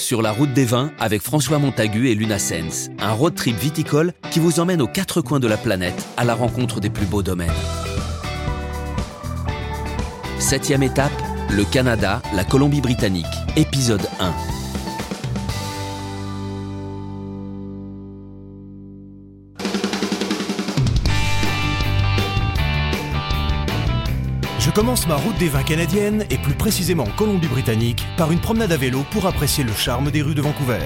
Sur la route des vins avec François Montagu et Luna Sens, un road trip viticole qui vous emmène aux quatre coins de la planète à la rencontre des plus beaux domaines. Septième étape, le Canada, la Colombie-Britannique, épisode 1. Je commence ma route des vins canadiennes, et plus précisément en Colombie-Britannique, par une promenade à vélo pour apprécier le charme des rues de Vancouver.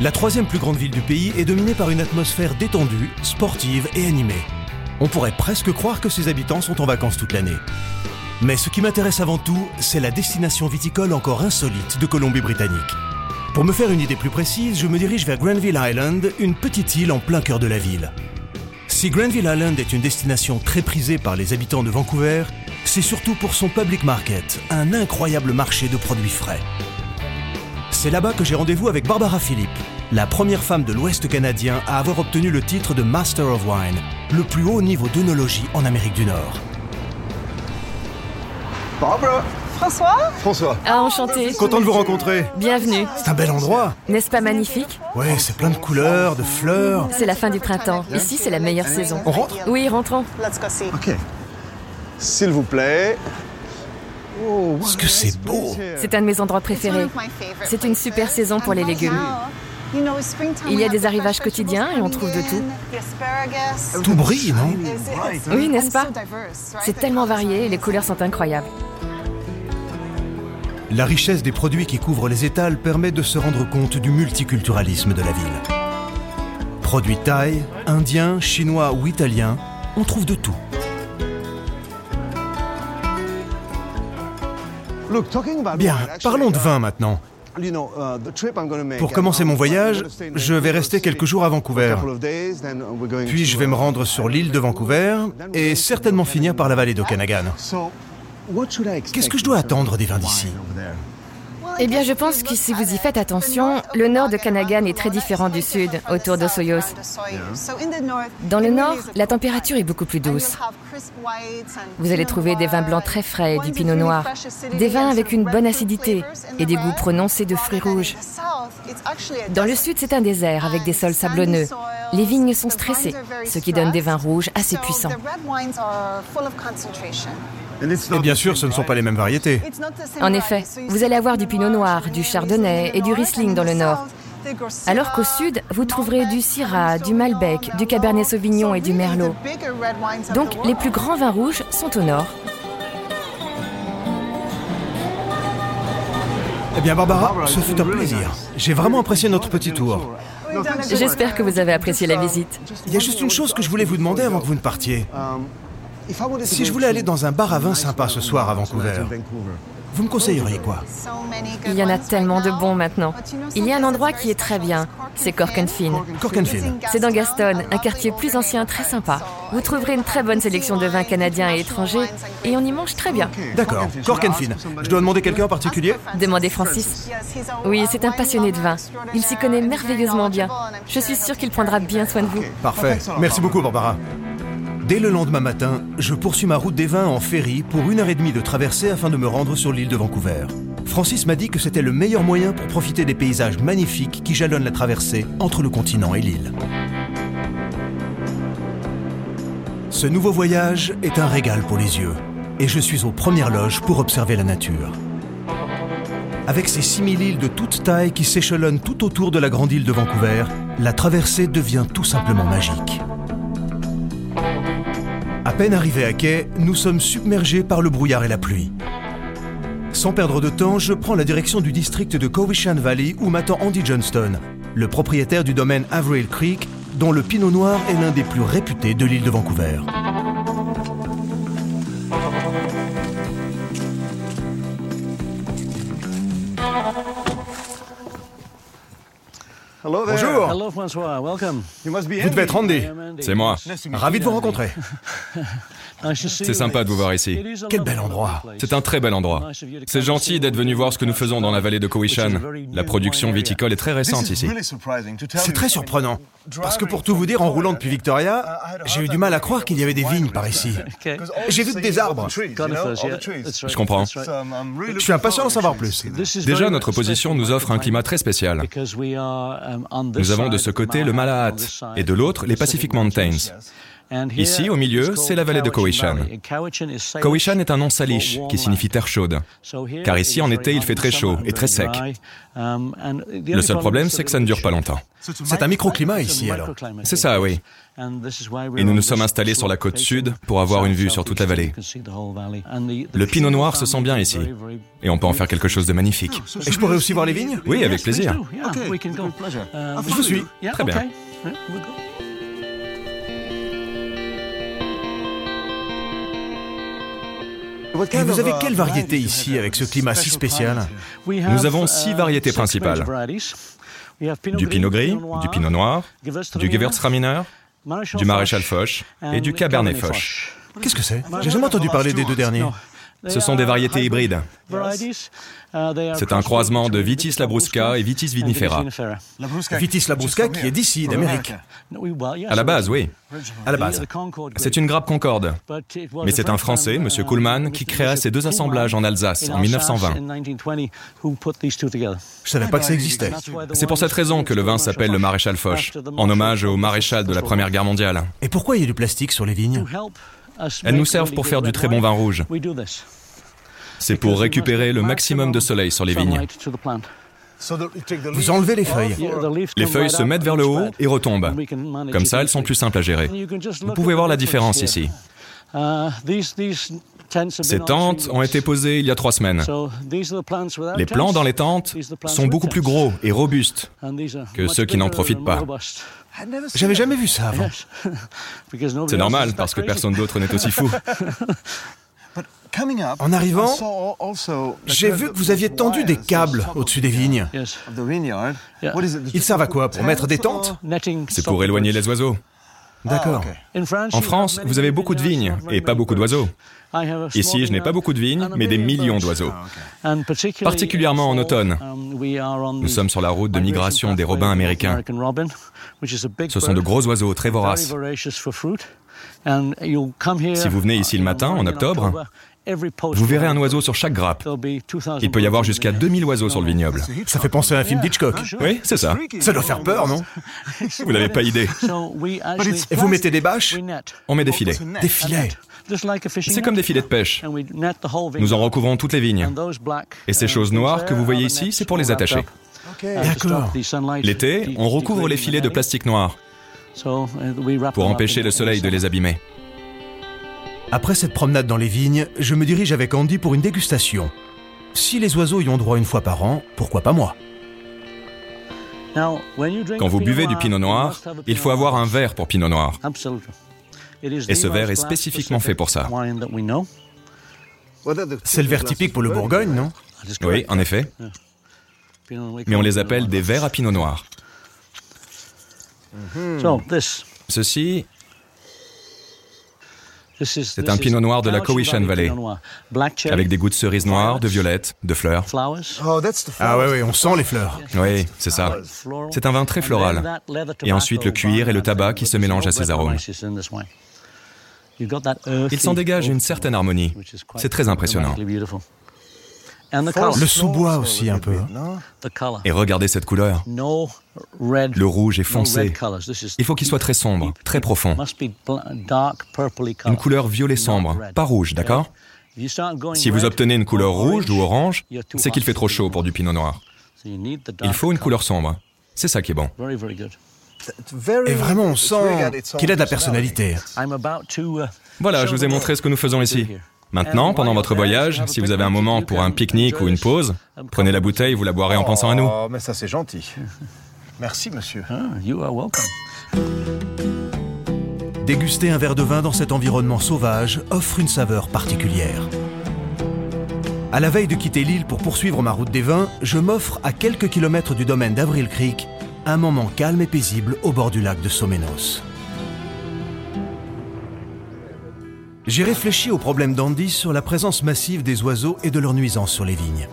La troisième plus grande ville du pays est dominée par une atmosphère détendue, sportive et animée. On pourrait presque croire que ses habitants sont en vacances toute l'année. Mais ce qui m'intéresse avant tout, c'est la destination viticole encore insolite de Colombie-Britannique. Pour me faire une idée plus précise, je me dirige vers Granville Island, une petite île en plein cœur de la ville. Si Granville Island est une destination très prisée par les habitants de Vancouver, c'est surtout pour son public market, un incroyable marché de produits frais. C'est là-bas que j'ai rendez-vous avec Barbara Philippe, la première femme de l'Ouest canadien à avoir obtenu le titre de Master of Wine, le plus haut niveau d'œnologie en Amérique du Nord. Barbara François François. Ah, enchanté. Content de vous rencontrer. Bienvenue. C'est un bel endroit. N'est-ce pas magnifique? Ouais, c'est plein de couleurs, de fleurs. C'est la fin du printemps. Ici, c'est la meilleure saison. On rentre? Oui, rentrons. OK. S'il vous plaît. Oh, Est-ce que c'est beau C'est un de mes endroits préférés. C'est une super saison pour les légumes. Il y a des arrivages quotidiens et on trouve de tout. Tout brille, non? Oui, n'est-ce pas? C'est tellement varié et les couleurs sont incroyables. La richesse des produits qui couvrent les étals permet de se rendre compte du multiculturalisme de la ville. Produits thaï, indiens, chinois ou italiens, on trouve de tout. Bien, parlons de vin maintenant. Pour commencer mon voyage, je vais rester quelques jours à Vancouver. Puis je vais me rendre sur l'île de Vancouver et certainement finir par la vallée d'Okanagan. Qu'est-ce que je dois attendre des vins d'ici Eh bien, je pense que si vous y faites attention, le nord de Kanagan est très différent du sud, autour d'Osoyos. Dans le nord, la température est beaucoup plus douce. Vous allez trouver des vins blancs très frais, du pinot noir, des vins avec une bonne acidité et des goûts prononcés de fruits rouges. Dans le sud, c'est un désert avec des sols sablonneux. Les vignes sont stressées, ce qui donne des vins rouges assez puissants. Et bien sûr, ce ne sont pas les mêmes variétés. En effet, vous allez avoir du pinot noir, du chardonnay et du riesling dans le nord. Alors qu'au sud, vous trouverez du syrah, du malbec, du cabernet sauvignon et du merlot. Donc les plus grands vins rouges sont au nord. Eh bien, Barbara, ce fut un plaisir. J'ai vraiment apprécié notre petit tour. J'espère que vous avez apprécié la visite. Il y a juste une chose que je voulais vous demander avant que vous ne partiez. Si je voulais aller dans un bar à vin sympa ce soir à Vancouver, vous me conseilleriez quoi? Il y en a tellement de bons maintenant. Il y a un endroit qui est très bien, c'est Cork and Fin. Cork and Fin. C'est dans Gaston, un quartier plus ancien très sympa. Vous trouverez une très bonne sélection de vins canadiens et étrangers et on y mange très bien. D'accord, Cork and Fin. Je dois demander quelqu'un en particulier? Demandez Francis. Oui, c'est un passionné de vin. Il s'y connaît merveilleusement bien. Je suis sûre qu'il prendra bien soin de vous. Parfait. Merci beaucoup, Barbara. Dès le lendemain matin, je poursuis ma route des vins en ferry pour une heure et demie de traversée afin de me rendre sur l'île de Vancouver. Francis m'a dit que c'était le meilleur moyen pour profiter des paysages magnifiques qui jalonnent la traversée entre le continent et l'île. Ce nouveau voyage est un régal pour les yeux et je suis aux premières loges pour observer la nature. Avec ces 6000 îles de toute taille qui s'échelonnent tout autour de la grande île de Vancouver, la traversée devient tout simplement magique. Peine arrivés à quai, nous sommes submergés par le brouillard et la pluie. Sans perdre de temps, je prends la direction du district de Cowichan Valley où m'attend Andy Johnston, le propriétaire du domaine Averill Creek, dont le pinot noir est l'un des plus réputés de l'île de Vancouver. Bonjour. Vous devez être Andy. C'est moi. Ravi de vous rencontrer. C'est sympa de vous voir ici. Quel bel endroit. C'est un très bel endroit. C'est gentil d'être venu voir ce que nous faisons dans la vallée de Cowichan. La production viticole est très récente ici. C'est très surprenant. Parce que pour tout vous dire, en roulant depuis Victoria, j'ai eu du mal à croire qu'il y avait des vignes par ici. J'ai vu que des arbres. Je comprends. Je suis impatient d'en savoir plus. Déjà, notre position nous offre un climat très spécial. Nous avons de ce côté le Malahat et de l'autre les Pacific Mountains. Ici, au milieu, c'est la vallée de Cowichan. Cowichan est un nom salish qui signifie terre chaude, car ici, en été, il fait très chaud et très sec. Le seul problème, c'est que ça ne dure pas longtemps. C'est un microclimat ici, alors. C'est ça, oui. Et nous nous sommes installés sur la côte sud pour avoir une vue sur toute la vallée. Le pinot noir se sent bien ici, et on peut en faire quelque chose de magnifique. Et je pourrais aussi voir les vignes Oui, avec plaisir. Je vous suis. Très bien. Et vous avez quelle variété ici avec ce climat si spécial Nous avons six variétés principales. Du pinot gris, du pinot noir, du Gewürztraminer, du maréchal Foch et du cabernet Foch. Qu'est-ce que c'est? J'ai jamais entendu parler des deux derniers. Ce sont des variétés hybrides. C'est un croisement de Vitis labrusca et Vitis vinifera. Vitis labrusca qui est d'ici, d'Amérique. À la base, oui. À la base. C'est une grappe concorde. Mais c'est un Français, M. Kuhlmann, qui créa ces deux assemblages en Alsace en 1920. Je savais pas que ça existait. C'est pour cette raison que le vin s'appelle le maréchal Foch, en hommage au maréchal de la Première Guerre mondiale. Et pourquoi il y a du plastique sur les vignes? Elles nous servent pour faire du très bon vin rouge. C'est pour récupérer le maximum de soleil sur les vignes. Vous enlevez les feuilles. Les feuilles se mettent vers le haut et retombent. Comme ça, elles sont plus simples à gérer. Vous pouvez voir la différence ici. Ces tentes ont été posées il y a trois semaines. Les plants dans les tentes sont beaucoup plus gros et robustes que ceux qui n'en profitent pas. J'avais jamais vu ça avant. C'est normal parce que personne d'autre n'est aussi fou. En arrivant, j'ai vu que vous aviez tendu des câbles au-dessus des vignes. Ils servent à quoi Pour mettre des tentes? C'est pour éloigner les oiseaux. D'accord. En France, vous avez beaucoup de vignes et pas beaucoup d'oiseaux. Ici, je n'ai pas beaucoup de vignes, mais des millions d'oiseaux. Particulièrement en automne. Nous sommes sur la route de migration des robins américains. Ce sont de gros oiseaux très voraces. Si vous venez ici le matin, en octobre, vous verrez un oiseau sur chaque grappe. Il peut y avoir jusqu'à 2000 oiseaux sur le vignoble. Ça fait penser à un film d'Hitchcock. Oui, c'est ça. Ça doit faire peur, non Vous n'avez pas idée. Et vous mettez des bâches On met des filets. Des filets C'est comme des filets de pêche. Nous en recouvrons toutes les vignes. Et ces choses noires que vous voyez ici, c'est pour les attacher. D'accord. L'été, on recouvre les filets de plastique noir pour empêcher le soleil de les abîmer. Après cette promenade dans les vignes, je me dirige avec Andy pour une dégustation. Si les oiseaux y ont droit une fois par an, pourquoi pas moi? Quand vous buvez du pinot noir, il faut avoir un verre pour pinot noir. Et ce verre est spécifiquement fait pour ça. C'est le verre typique pour le Bourgogne, non? Oui, en effet. Mais on les appelle des verres à pinot noir. Ceci, c'est un pinot noir de la Cowichan Valley, avec des goûts de cerises noires, de violettes, de fleurs. Ah ouais, ouais, on sent les fleurs. Oui, c'est ça. C'est un vin très floral. Et ensuite le cuir et le tabac qui se mélangent à ces arômes. Il s'en dégage une certaine harmonie. C'est très impressionnant. Le sous-bois aussi un peu. Et regardez cette couleur. Le rouge est foncé. Il faut qu'il soit très sombre, très profond. Une couleur violet sombre, pas rouge, d'accord Si vous obtenez une couleur rouge ou orange, c'est qu'il fait trop chaud pour du pinot noir. Il faut une couleur sombre. C'est ça qui est bon. Et vraiment, on sent qu'il a de la personnalité. Voilà, je vous ai montré ce que nous faisons ici. Maintenant, pendant votre voyage, si vous avez un moment pour un pique-nique ou une pause, prenez la bouteille, vous la boirez en pensant à nous. Oh, mais ça c'est gentil. Merci, monsieur. Déguster un verre de vin dans cet environnement sauvage offre une saveur particulière. À la veille de quitter l'île pour poursuivre ma route des vins, je m'offre à quelques kilomètres du domaine d'Avril Creek un moment calme et paisible au bord du lac de Somenos. J'ai réfléchi au problème d'Andy sur la présence massive des oiseaux et de leur nuisance sur les vignes.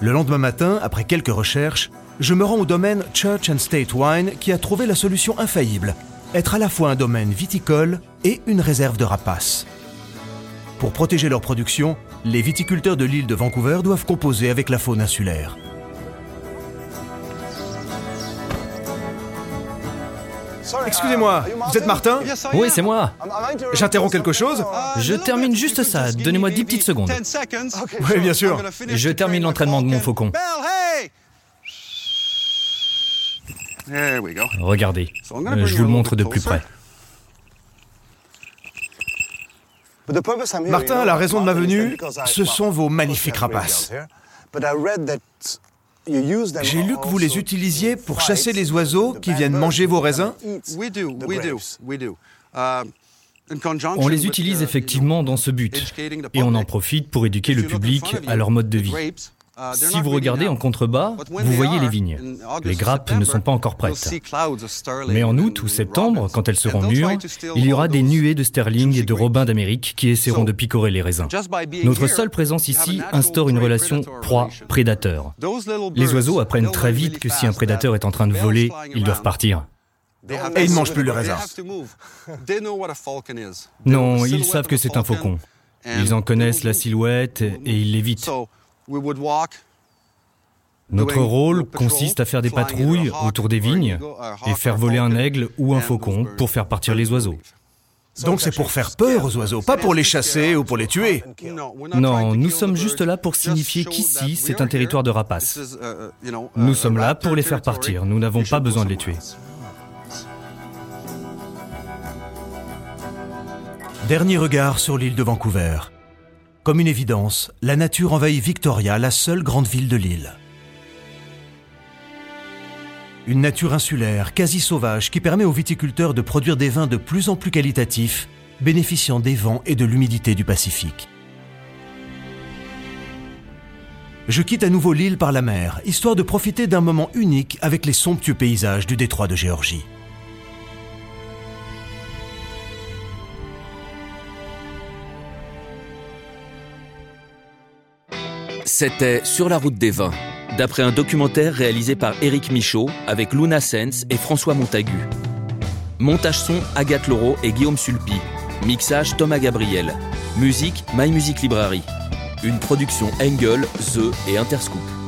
Le lendemain matin, après quelques recherches, je me rends au domaine Church and State Wine qui a trouvé la solution infaillible, être à la fois un domaine viticole et une réserve de rapaces. Pour protéger leur production, les viticulteurs de l'île de Vancouver doivent composer avec la faune insulaire. Excusez-moi, vous êtes Martin Oui, c'est moi. J'interromps quelque chose Je termine juste ça. Donnez-moi 10 petites secondes. Oui, bien sûr. Je termine l'entraînement de mon faucon. Regardez, je vous le montre de plus près. Martin, la raison de ma venue, ce sont vos magnifiques rapaces. J'ai lu que vous les utilisiez pour chasser les oiseaux qui viennent manger vos raisins. On les utilise effectivement dans ce but et on en profite pour éduquer le public à leur mode de vie. Si vous regardez en contrebas, vous voyez les vignes. Les grappes ne sont pas encore prêtes. Mais en août ou septembre, quand elles seront mûres, il y aura des nuées de sterling et de robins d'Amérique qui essaieront de picorer les raisins. Notre seule présence ici instaure une relation proie-prédateur. Les oiseaux apprennent très vite que si un prédateur est en train de voler, ils doivent partir. Et ils ne mangent plus le raisin. Non, ils savent que c'est un faucon. Ils en connaissent la silhouette et ils l'évitent. Notre rôle consiste à faire des patrouilles autour des vignes et faire voler un aigle ou un faucon pour faire partir les oiseaux. Donc c'est pour faire peur aux oiseaux, pas pour les chasser ou pour les tuer. Non, nous sommes juste là pour signifier qu'ici, c'est un territoire de rapaces. Nous sommes là pour les faire partir, nous n'avons pas besoin de les tuer. Dernier regard sur l'île de Vancouver. Comme une évidence, la nature envahit Victoria, la seule grande ville de l'île. Une nature insulaire, quasi sauvage, qui permet aux viticulteurs de produire des vins de plus en plus qualitatifs, bénéficiant des vents et de l'humidité du Pacifique. Je quitte à nouveau l'île par la mer, histoire de profiter d'un moment unique avec les somptueux paysages du détroit de Géorgie. C'était Sur la route des vins, d'après un documentaire réalisé par Éric Michaud avec Luna Sens et François Montagu. Montage son Agathe Laureau et Guillaume Sulpi. Mixage Thomas Gabriel. Musique My Music Library. Une production Engel, The et Interscoop.